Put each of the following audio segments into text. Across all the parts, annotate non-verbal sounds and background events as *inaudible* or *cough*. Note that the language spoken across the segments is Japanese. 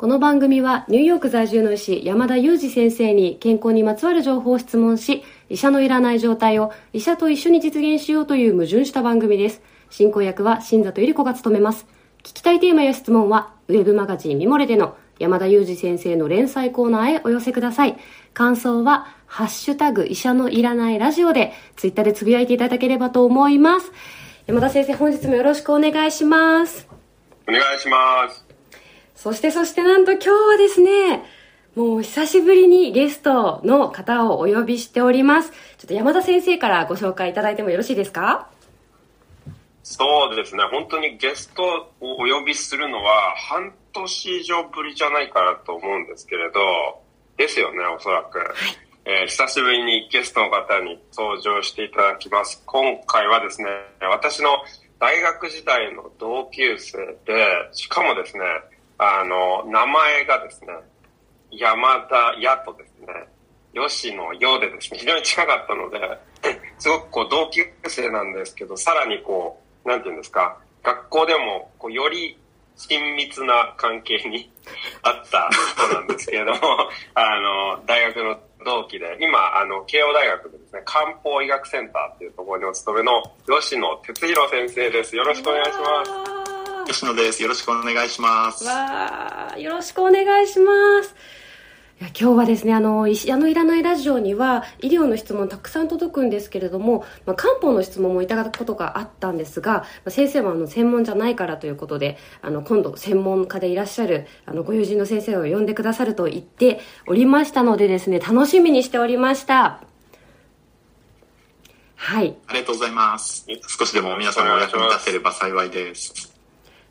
この番組はニューヨーク在住の医師山田裕二先生に健康にまつわる情報を質問し、医者のいらない状態を医者と一緒に実現しようという矛盾した番組です。進行役は新里ゆり子が務めます。聞きたいテーマや質問は、ウェブマガジンミモレでの山田裕二先生の連載コーナーへお寄せください。感想は、ハッシュタグ医者のいらないラジオで、ツイッターでつぶやいていただければと思います。山田先生、本日もよろしくお願いします。お願いします。そしてそしてなんと今日はですね、もう久しぶりにゲストの方をお呼びしております。ちょっと山田先生からご紹介いただいてもよろしいですか？そうですね。本当にゲストをお呼びするのは半年以上ぶりじゃないかなと思うんですけれど、ですよね、おそらく。はいえー、久しぶりにゲストの方に登場していただきます。今回はですね、私の大学時代の同級生で、しかもですね、あの、名前がですね、山田屋とですね、吉野よでですね、非常に近かったので、*laughs* すごくこう同級生なんですけど、さらにこう、なんていうんですか、学校でもこうより親密な関係に *laughs* あった人なんですけれども、*laughs* あの、大学の同期で、今、あの、慶応大学でですね、漢方医学センターっていうところにお勤めの吉野哲弘先生です。よろしくお願いします。吉野です。よろしくお願いします。わよろしくお願いします。いや今日はですね、あの、医者のいらないラジオには医療の質問たくさん届くんですけれども、まあ、漢方の質問もいただくことがあったんですが、まあ、先生はあの専門じゃないからということで、あの、今度専門家でいらっしゃる、あの、ご友人の先生を呼んでくださると言っておりましたのでですね、楽しみにしておりました。はい。ありがとうございます。少しでも皆さんのお役に立てれば幸いです。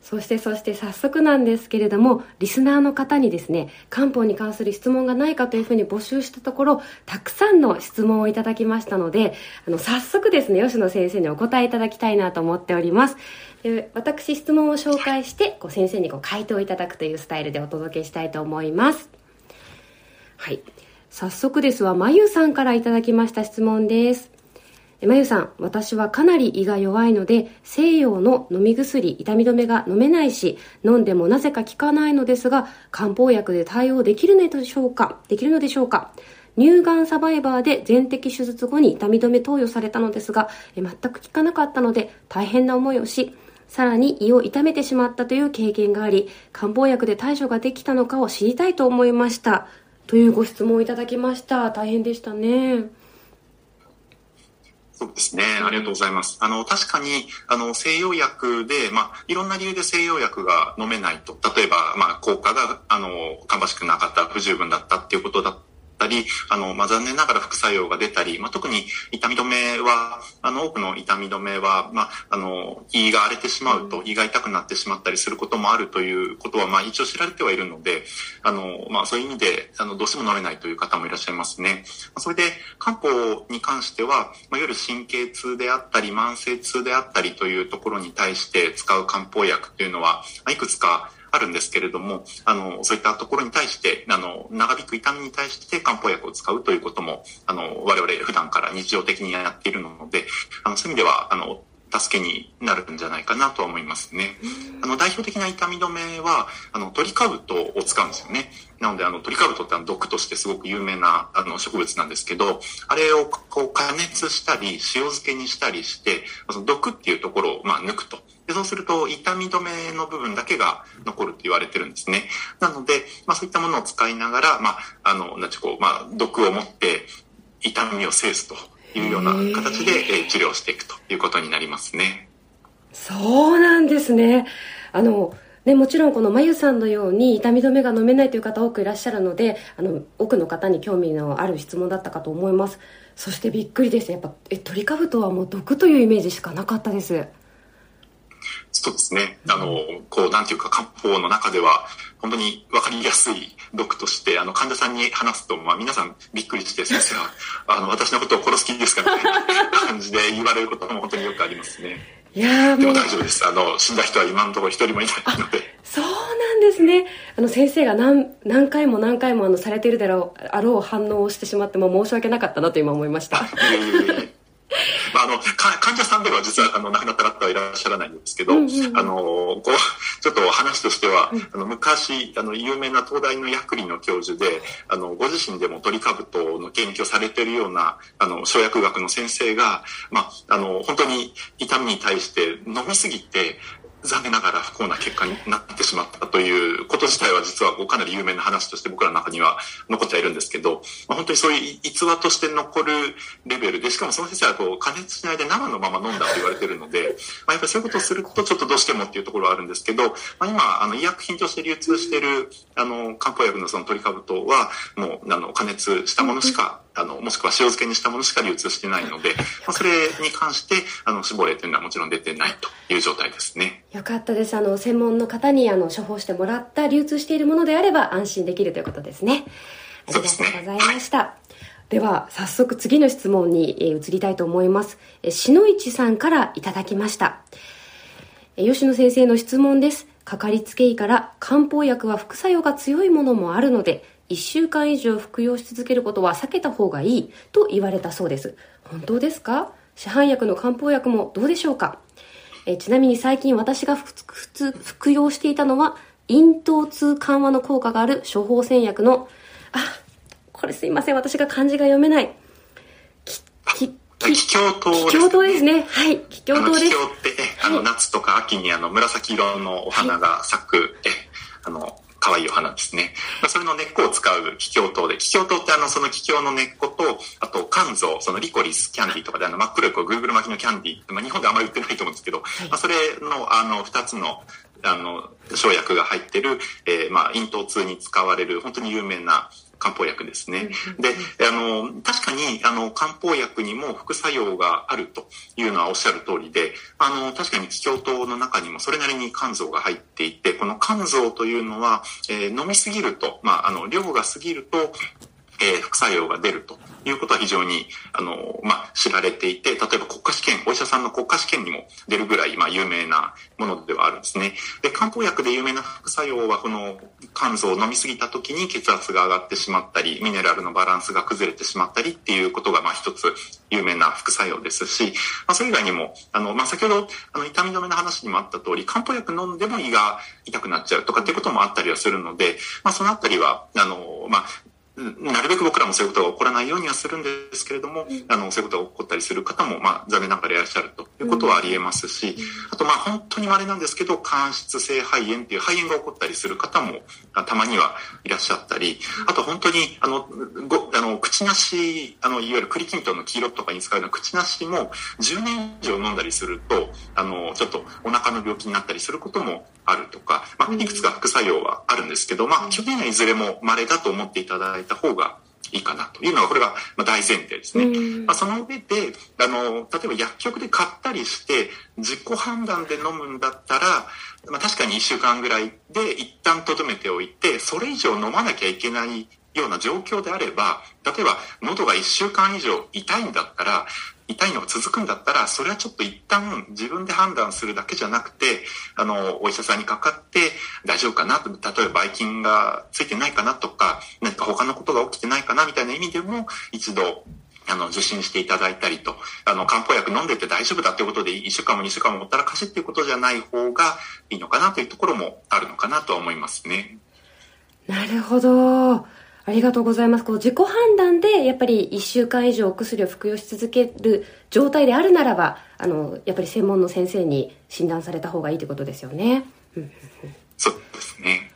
そしてそして早速なんですけれども、リスナーの方にですね、漢方に関する質問がないかというふうに募集したところ、たくさんの質問をいただきましたので、あの、早速ですね、吉野先生にお答えいただきたいなと思っております。で私、質問を紹介して、こう先生にこう回答いただくというスタイルでお届けしたいと思います。はい。早速ですわ、まゆさんからいただきました質問です。まゆさん、私はかなり胃が弱いので、西洋の飲み薬、痛み止めが飲めないし、飲んでもなぜか効かないのですが、漢方薬で対応できるのでしょうか？できるのでしょうか？乳がんサバイバーで全摘手術後に痛み止め投与されたのですが、全く効かなかったので大変な思いをし、さらに胃を痛めてしまったという経験があり、漢方薬で対処ができたのかを知りたいと思いました。というご質問をいただきました。大変でしたね。そうですね。ありがとうございます。あの、確かに、あの、西洋薬で、まあ、いろんな理由で西洋薬が飲めないと。例えば、まあ、効果が、あの、芳しくなかった、不十分だったっていうことだたり、あの、まあ、残念ながら副作用が出たり、まあ、特に痛み止めは、あの、多くの痛み止めは、まあ、あの、胃が荒れてしまうと、胃が痛くなってしまったりすることもあるということは、まあ、一応知られてはいるので、あの、まあ、そういう意味で、あの、どうしても飲めないという方もいらっしゃいますね。それで、漢方に関しては、まあ、いわゆる神経痛であったり、慢性痛であったりというところに対して使う漢方薬というのは、いくつかあるんですけれども、あの、そういったところに対して、あの、長引く痛みに対して漢方薬を使うということも、あの、我々普段から日常的にやっているので、あの、そういう意味では、あの、助けになるんじゃないかなとは思いますね。あの、代表的な痛み止めは、あの、トリカブトを使うんですよね。なので、あの、トリカブトってあの毒としてすごく有名な、あの、植物なんですけど、あれをこう加熱したり、塩漬けにしたりして、その毒っていうところを、まあ、抜くと。でそうすると痛み止めの部分だけが残るって言われてるんですね。なので、まあそういったものを使いながら、まあ、あの、なんちこう、まあ、毒を持って痛みを制すというような形で、え治療していくということになりますね。そうなんですね。あの、ね、もちろんこのまゆさんのように痛み止めが飲めないという方多くいらっしゃるのであの多くの方に興味のある質問だったかと思いますそしてびっくりですやっぱえトリカブトはもう毒というイメージしかなかったですそうですね。あの、こう、なんていうか、漢方の中では、本当に分かりやすい毒として、あの、患者さんに話すと、まあ、皆さんびっくりして、先生は、*laughs* あの、私のことを殺す気ですかみたいな感じで言われることも本当によくありますね。いやでも大丈夫です。あの、死んだ人は今のところ一人もいないので。そうなんですね。あの、先生が何、何回も何回もあの、されているだろう、あろう反応をしてしまっても申し訳なかったなと今思いました。*laughs* まあ、あの、患者さんでは実は、あの、亡くなった方はいらっしゃらないんですけど、うんうん、あの、こう、*laughs* ちょっと話としては、うん、あの、昔、あの、有名な東大の薬理の教授で、あの、ご自身でもトリカブトの研究をされているような、あの、生薬学の先生が、まあ、あの、本当に痛みに対して飲みすぎて、残念ながら不幸な結果になってしまったということ自体は実はかなり有名な話として僕らの中には残っちゃいるんですけど、まあ、本当にそういう逸話として残るレベルで、しかもその先生はこう加熱しないで生のまま飲んだと言われてるので、まあ、やっぱりそういうことをするとちょっとどうしてもっていうところはあるんですけど、まあ、今、あの医薬品として流通しているあの漢方薬のそのトリカブトはもうあの加熱したものしかあの、もしくは塩漬けにしたものしか流通してないので、*laughs* まあ、それに関して、あの、死亡例というのはもちろん出てないという状態ですね。よかったです。あの、専門の方に、あの、処方してもらった流通しているものであれば安心できるということですね。ありがとうございました。でねは早速次の質問に、え移りたいと思います。え篠市さんからいただきました。え吉野先生の質問です。かかりつけ医から漢方薬は副作用が強いものもあるので、1週間以上服用し続けることは避けた方がいいと言われたそうです。本当ですか？市販薬の漢方薬もどうでしょうか？えちなみに最近私が普通服用していたのは、咽頭痛緩和の効果がある処方箋薬の、あ、これすいません、私が漢字が読めない。き、き、気境糖。気境糖ですね。はい。気境糖です。気境って、あの、夏とか秋にあの、紫色のお花が咲く、はい、え、あの、可愛いお花ですね。まあ、それの根っこを使う気境糖で、気境糖ってあの、その気境の根っこと、あと、肝臓、そのリコリスキャンディーとかであの、真っ黒いこう、グーグル巻きのキャンディーまあ、日本であんまり売ってないと思うんですけど、はい、まあ、それの、あの、二つの、あの、生薬が入ってる、えー、まあ、咽頭痛に使われる、本当に有名な、漢方薬ですね。で、あの、確かに、あの、漢方薬にも副作用があるというのはおっしゃる通りで、あの、確かに気境糖の中にもそれなりに肝臓が入っていて、この肝臓というのは、えー、飲みすぎると、まあ、あの、量が過ぎると、えー、副作用が出るということは非常に、あの、まあ、知られていて、例えば国家試験、お医者さんの国家試験にも出るぐらい、まあ、有名なものではあるんですね。で、漢方薬で有名な副作用は、この肝臓を飲みすぎた時に血圧が上がってしまったり、ミネラルのバランスが崩れてしまったりっていうことが、まあ、一つ有名な副作用ですし、まあ、それ以外にも、あの、まあ、先ほど、あの、痛み止めの話にもあった通り、漢方薬飲んでも胃が痛くなっちゃうとかっていうこともあったりはするので、まあ、そのあたりは、あの、まあ、なるべく僕らもそういうことが起こらないようにはするんですけれども、あの、そういうことが起こったりする方も、まあ、残念ながらいらっしゃるということはあり得ますし、あと、まあ、本当に稀なんですけど、間質性肺炎っていう肺炎が起こったりする方も、たまにはいらっしゃったり、あと本当に、あの、ご、あの、口なし、あの、いわゆる栗きんとんの黄色とかに使うような口なしも、10年以上飲んだりすると、あの、ちょっとお腹の病気になったりすることもあるとか、まあ、いくつか副作用はあるんですけど、まあ、基本的にはいずれも稀だと思っていただいた方がいいかなというのが、これが大前提ですね。まあ、その上で、あの、例えば薬局で買ったりして、自己判断で飲むんだったら、まあ、確かに1週間ぐらいで一旦留めておいて、それ以上飲まなきゃいけないような状況であれば、例えば喉が1週間以上痛いんだったら、痛いのが続くんだったら、それはちょっと一旦自分で判断するだけじゃなくて、あの、お医者さんにかかって大丈夫かなと、例えばばい菌がついてないかなとか、何か他のことが起きてないかなみたいな意味でも、一度、あの、受診していただいたりと、あの、漢方薬飲んでて大丈夫だっていうことで、1週間も2週間もほったらかしっていうことじゃない方がいいのかなというところもあるのかなとは思いますね。なるほど。ありがとうございます。こう自己判断でやっぱり1週間以上お薬を服用し続ける状態であるならば、あの、やっぱり専門の先生に診断された方がいいということですよね。そうですね。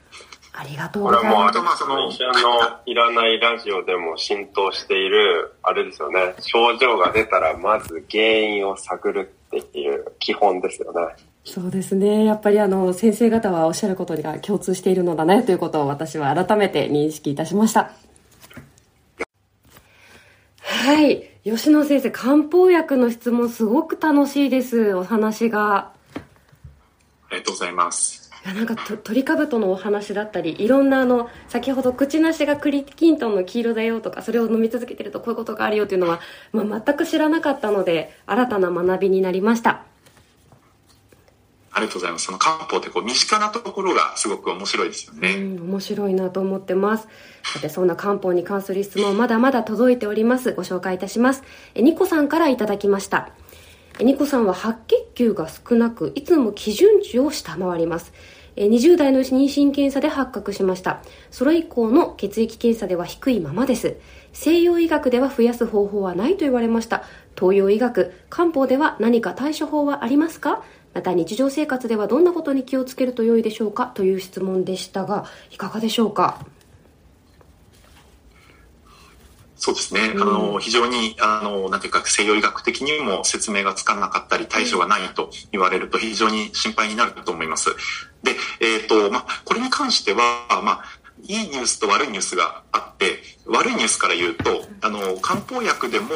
ありがとうございます。これも、あとまあその、医者のいらないラジオでも浸透している、あれですよね。症状が出たらまず原因を探るっていう基本ですよね。そうですね。やっぱりあの、先生方はおっしゃることが共通しているのだねということを私は改めて認識いたしました。はい。吉野先生、漢方薬の質問すごく楽しいです。お話が。ありがとうございます。いやなんかトリカブトのお話だったりいろんなあの先ほど口なしがクリキントンの黄色だよとかそれを飲み続けてるとこういうことがあるよというのは、まあ、全く知らなかったので新たな学びになりましたありがとうございます。その漢方ってこう身近なところがすごく面白いですよね。うん、面白いなと思ってます。さて、そんな漢方に関する質問まだまだ届いております。ご紹介いたします。え、ニコさんからいただきました。え、ニコさんは白血球が少なく、いつも基準値を下回ります。え20代の妊娠検査で発覚しました。それ以降の血液検査では低いままです。西洋医学では増やす方法はないと言われました。東洋医学、漢方では何か対処法はありますか？また日常生活ではどんなことに気をつけると良いでしょうかという質問でしたが、いかがでしょうか？そうですね。うん、あの、非常に、あの、なんていうか、西洋医学的にも説明がつかなかったり、対処がないと言われると非常に心配になると思います。で、えっ、ー、と、まあ、これに関しては、まあ、いいニュースと悪いニュースがあって、悪いニュースから言うと、あの、漢方薬でも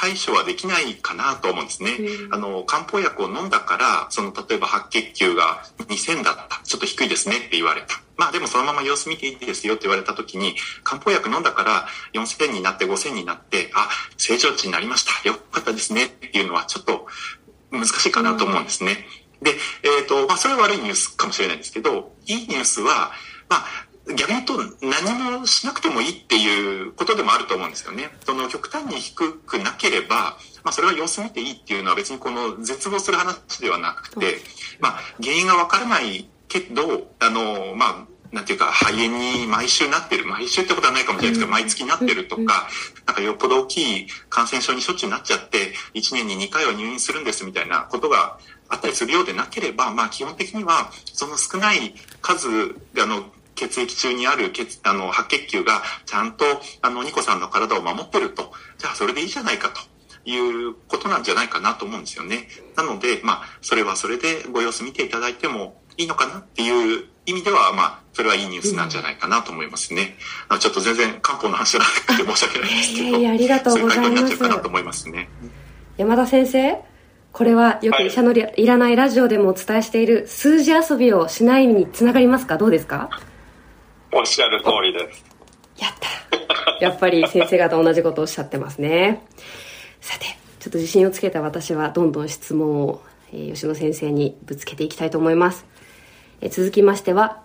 対処はできないかなと思うんですね。あの、漢方薬を飲んだから、その、例えば白血球が2000だった。ちょっと低いですねって言われた。まあでもそのまま様子見ていいですよって言われた時に、漢方薬飲んだから4000になって5000になって、あ、正常値になりました。よかったですねっていうのはちょっと難しいかなと思うんですね。で、えっ、ー、と、まあそれは悪いニュースかもしれないんですけど、いいニュースは、まあ、逆に言うと何もしなくてもいいっていうことでもあると思うんですよね。その極端に低くなければ、まあそれは様子見ていいっていうのは別にこの絶望する話ではなくて、まあ原因がわからないけど、あの、まあなんていうか、肺炎に毎週なってる、毎週ってことはないかもしれないですけど、毎月なってるとか、なんかよっぽど大きい感染症にしょっちゅうなっちゃって、1年に2回は入院するんですみたいなことがあったりするようでなければ、まあ基本的には、その少ない数、あの、血液中にある血あの白血球がちゃんとあのニコさんの体を守ってると。じゃあそれでいいじゃないかということなんじゃないかなと思うんですよね。なのでまあそれはそれでご様子見ていただいてもいいのかなっていう意味ではまあそれはいいニュースなんじゃないかなと思いますね、うん、ちょっと全然漢方の話じゃなくて申し訳ないですけどいやいやありがとうございます。そういう回答になっちゃうかなと思いますね。山田先生これはよく医者のいらないラジオでもお伝えしている数字遊びをしないにつながりますか？どうですか？おっしゃる通りです。やったやっぱり先生方同じことをおっしゃってますね。さて、ちょっと自信をつけた私はどんどん質問を、え、吉野先生にぶつけていきたいと思います。え、続きましては、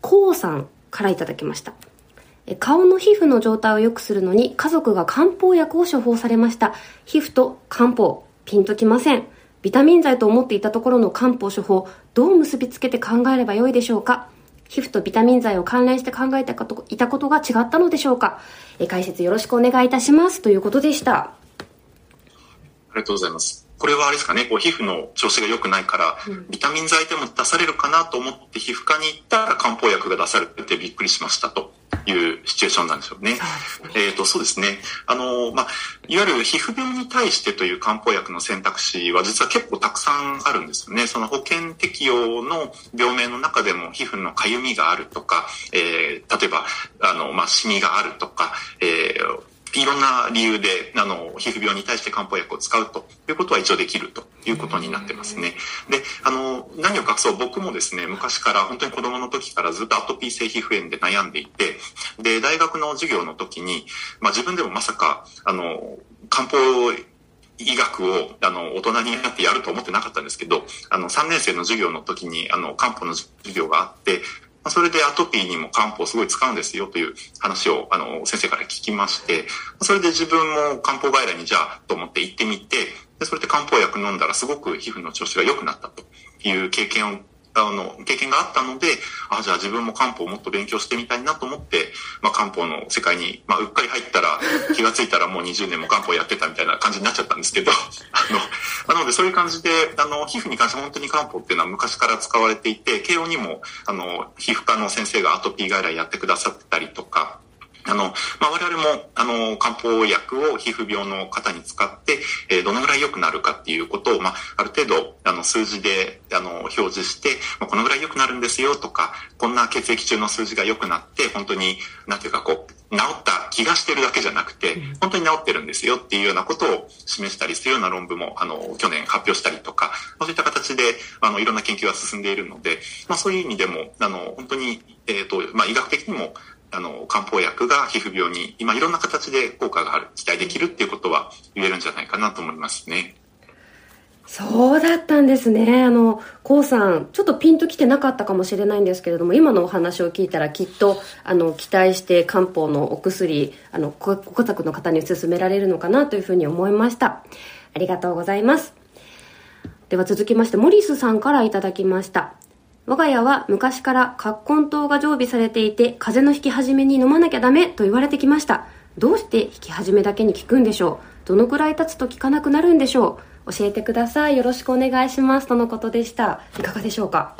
こうさんからいただきました。顔の皮膚の状態を良くするのに家族が漢方薬を処方されました。皮膚と漢方、ピンときません。ビタミン剤と思っていたところの漢方処方、どう結びつけて考えればよいでしょうか？皮膚とビタミン剤を関連して考えていたことが違ったのでしょうか？え解説よろしくお願いいたしますということでした。ありがとうございます。これはあれですかね、こう皮膚の調子が良くないから、うん、ビタミン剤でも出されるかなと思って皮膚科に行ったら漢方薬が出されてびっくりしましたと。いうシチュエーションなんですよね。えっ、ー、と、そうですね。あの、まあ、いわゆる皮膚病に対してという漢方薬の選択肢は実は結構たくさんあるんですよね。その保険適用の病名の中でも皮膚のかゆみがあるとか、えー、例えば、あの、まあ、シミがあるとか、えー、いろんな理由で、あの、皮膚病に対して漢方薬を使うということは一応できるということになってますね。で、あの、何を隠そう、僕もですね、昔から本当に子供の時からずっとアトピー性皮膚炎で悩んでいて、で、大学の授業の時に、まあ自分でもまさか、あの、漢方医学を、あの、大人になってやると思ってなかったんですけど、あの、3年生の授業の時に、あの、漢方の授業があって、それでアトピーにも漢方すごい使うんですよという話を、あの、先生から聞きまして、それで自分も漢方外来にじゃあと思って行ってみて、でそれで漢方薬飲んだらすごく皮膚の調子が良くなったという経験をあの、経験があったので、あ、じゃあ自分も漢方をもっと勉強してみたいなと思って、まあ漢方の世界に、まあうっかり入ったら、*laughs* 気がついたらもう20年も漢方やってたみたいな感じになっちゃったんですけど、*laughs* あの、なのでそういう感じで、あの、皮膚に関して本当に漢方っていうのは昔から使われていて、慶応にも、あの、皮膚科の先生がアトピー外来やってくださってたりとか、あの、まあ、我々も、あの、漢方薬を皮膚病の方に使って、えー、どのぐらい良くなるかっていうことを、まあ、ある程度、あの、数字で、あの、表示して、まあ、このぐらい良くなるんですよとか、こんな血液中の数字が良くなって、本当に、なんていうかこう、治った気がしてるだけじゃなくて、本当に治ってるんですよっていうようなことを示したりするような論文も、あの、去年発表したりとか、そういった形で、あの、いろんな研究が進んでいるので、まあ、そういう意味でも、あの、本当に、えっ、ー、と、まあ、医学的にも、あの、漢方薬が皮膚病に今いろんな形で効果がある、期待できるっていうことは言えるんじゃないかなと思いますね。そうだったんですね。あのこうさんちょっとピンときてなかったかもしれないんですけれども今のお話を聞いたらきっとあの期待して漢方のお薬あのごご家族の方に勧められるのかなというふうに思いました。ありがとうございます。では続きましてモリスさんからいただきました。我が家は昔から葛根湯が常備されていて風邪の引き始めに飲まなきゃダメと言われてきました。どうして引き始めだけに効くんでしょう？どのくらい経つと効かなくなるんでしょう？教えてください。よろしくお願いします。とのことでした。いかがでしょうか？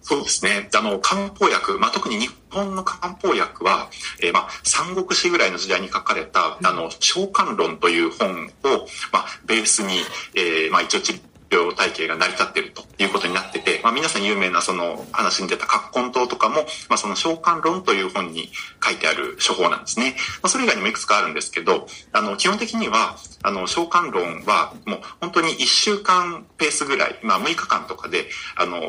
そうですね。あの、漢方薬、まあ、特に日本の漢方薬は、えー、まあ、三国志ぐらいの時代に書かれた、あの、召喚論という本を、まあ、ベースに、えー、まあ、一応治療体系が成り立っているということになってて、まあ、皆さん有名なその話に出た葛根島とかも、まあ、その召喚論という本に書いてある処方なんですね。まあ、それ以外にもいくつかあるんですけど、あの、基本的には、あの、召喚論は、もう本当に1週間ペースぐらい、まあ、6日間とかで、あの、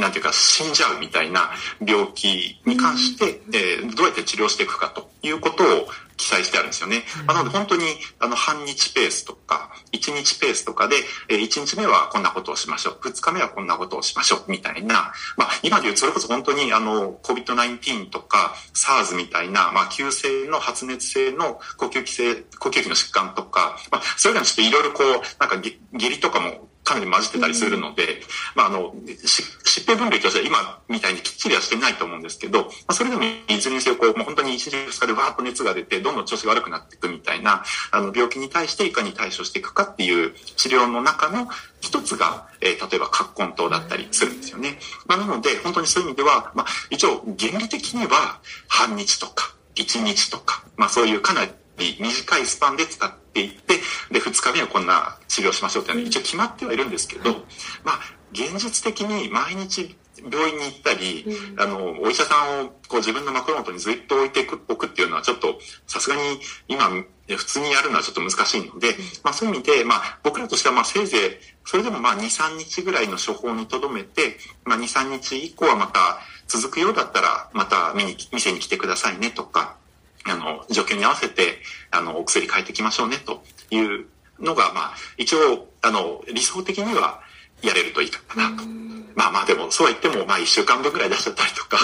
なんていうか死んじゃうみたいな病気に関して、えー、どうやって治療していくかということを記載してあるんですよね。まあ、なので本当にあの半日ペースとか1日ペースとかで、えー、1日目はこんなことをしましょう。2日目はこんなことをしましょう。みたいな、まあ今で言うそれこそ本当にあの COVID-19 とか SARS みたいな、まあ急性の発熱性の呼吸器性、呼吸器の疾患とか、まあそれらにちょっといろいろこう、なんか下痢とかもかなり混じってたりするので、まあ、あの、疾病分類としては今みたいにきっちりはしてないと思うんですけど、まあ、それでもいずれにせよ、こう、もう本当に1日2日でわーっと熱が出て、どんどん調子が悪くなっていくみたいな、あの、病気に対していかに対処していくかっていう治療の中の一つが、えー、例えば、葛根湯だったりするんですよね。まあ、なので、本当にそういう意味では、まあ、一応、原理的には、半日とか、1日とか、まあ、そういうかなり短いスパンで使っていって、で、2日目はこんな治療しましょうっていうのは一応決まってはいるんですけど、まあ、現実的に毎日病院に行ったり、うん、あの、お医者さんをこう自分の枕元にずっと置いておくっていうのはちょっと、さすがに今、普通にやるのはちょっと難しいので、うん、まあそういう意味で、まあ僕らとしてはまあせいぜい、それでもまあ2、3日ぐらいの処方にとどめて、まあ2、3日以降はまた続くようだったら、また見に、店に来てくださいねとか、あの、状況に合わせて、あの、お薬変えていきましょうね、というのが、まあ、一応、あの、理想的にはやれるといいかなと。まあまあ、でも、そうは言っても、まあ、一週間分ぐらい出しちゃったりとか、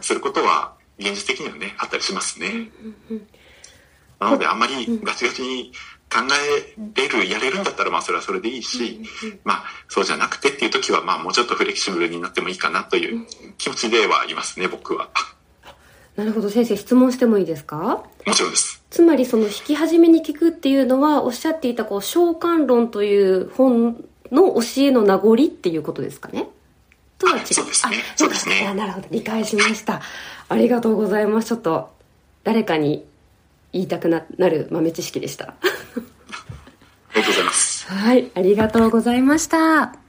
することは、現実的にはね、あったりしますね。なので、あんまりガチガチに考えれる、やれるんだったら、まあ、それはそれでいいし、まあ、そうじゃなくてっていう時は、まあ、もうちょっとフレキシブルになってもいいかなという気持ちではいますね、僕は。なるほど。先生質問してもいいですか？もちろんです。つまりその引き始めに聞くっていうのはおっしゃっていたこう召喚論という本の教えの名残っていうことですかね？とは違う。そうですね。そうですねなるほど。理解しました、ありがとうございます。ちょっと誰かに言いたくなる豆知識でした。ありがとうございます。はいありがとうございました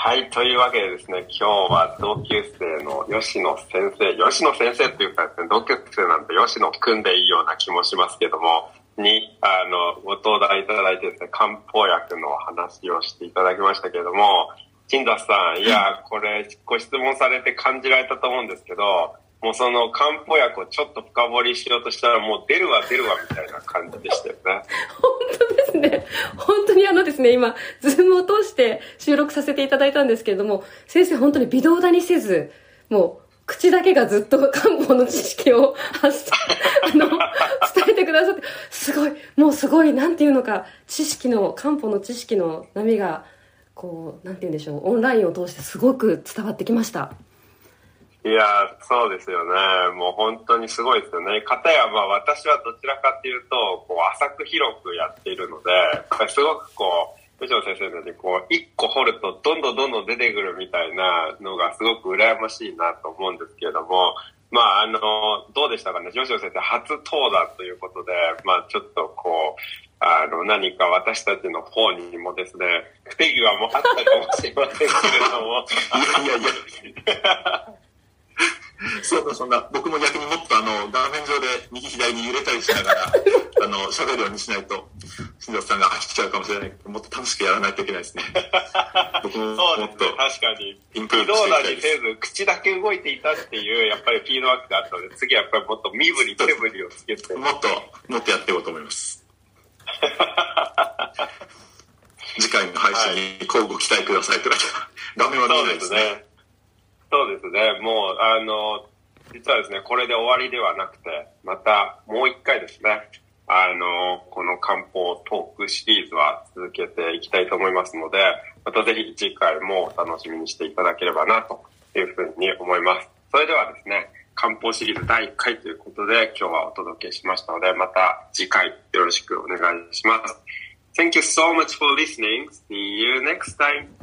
はい、というわけでですね、今日は同級生の吉野先生、吉野先生っていうかですね、同級生なんて吉野くんでいいような気もしますけども、に、あの、ご登壇いただいてですね、漢方薬の話をしていただきましたけれども、金田さん、いや、これ、ご質問されて感じられたと思うんですけど、もうその漢方薬をちょっと深掘りしようとしたらもう出るわ出るわみたいな感じでしたよね。*laughs* 本当 *laughs* で。本当にあのですね、今、ズームを通して収録させていただいたんですけれども、先生本当に微動だにせず、もう、口だけがずっと漢方の知識を発あの、伝えてくださって、すごい、もうすごい、なんていうのか、知識の、漢方の知識の波が、こう、なんて言うんでしょう、オンラインを通してすごく伝わってきました。いや、そうですよね。もう本当にすごいですよね。かたや、まあ私はどちらかっていうと、こう浅く広くやっているので、すごくこう、藤野先生のようにこう、一個掘るとどんどんどんどん出てくるみたいなのがすごく羨ましいなと思うんですけれども、まああの、どうでしたかね。吉野先生初登壇ということで、まあちょっとこう、あの、何か私たちの方にもですね、不手際もあったかもしれませんけれども。*laughs* いやいやいや。そんなそんな、僕も逆にもっとあの、画面上で右左に揺れたりしながら、*laughs* あの、喋るようにしないと、新庄さんが飽きちゃうかもしれないけど、もっと楽しくやらないといけないですね。*laughs* 僕ももっと、ね、確かに。微動だにせず、口だけ動いていたっていう、やっぱりフィードバックがあったので、次はやっぱりもっと身振り、手振りをつけて。もっと、もっとやっていこうと思います。*laughs* 次回の配信に交互期待くださいって画面は見えないですね。そうですね。もう、あの、実はですね、これで終わりではなくて、またもう一回ですね、あの、この漢方トークシリーズは続けていきたいと思いますので、またぜひ次回もお楽しみにしていただければなというふうに思います。それではですね、漢方シリーズ第1回ということで今日はお届けしましたので、また次回よろしくお願いします。Thank you so much for listening. See you next time.